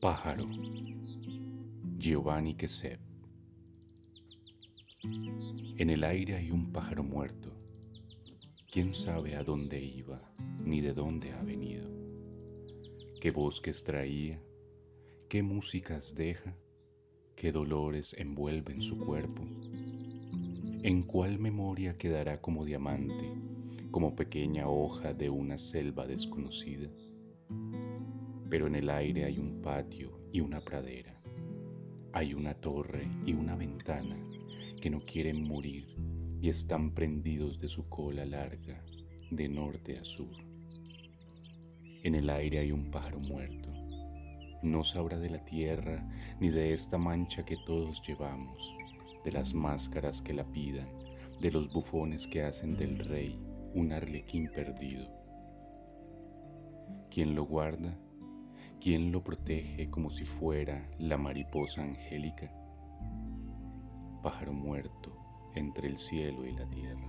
Pájaro Giovanni Quesep En el aire hay un pájaro muerto. ¿Quién sabe a dónde iba ni de dónde ha venido? ¿Qué bosques traía? ¿Qué músicas deja? ¿Qué dolores envuelven su cuerpo? ¿En cuál memoria quedará como diamante, como pequeña hoja de una selva desconocida? pero en el aire hay un patio y una pradera. Hay una torre y una ventana que no quieren morir y están prendidos de su cola larga de norte a sur. En el aire hay un pájaro muerto. No sabrá de la tierra ni de esta mancha que todos llevamos, de las máscaras que la pidan, de los bufones que hacen del rey un arlequín perdido. Quien lo guarda ¿Quién lo protege como si fuera la mariposa angélica? Pájaro muerto entre el cielo y la tierra.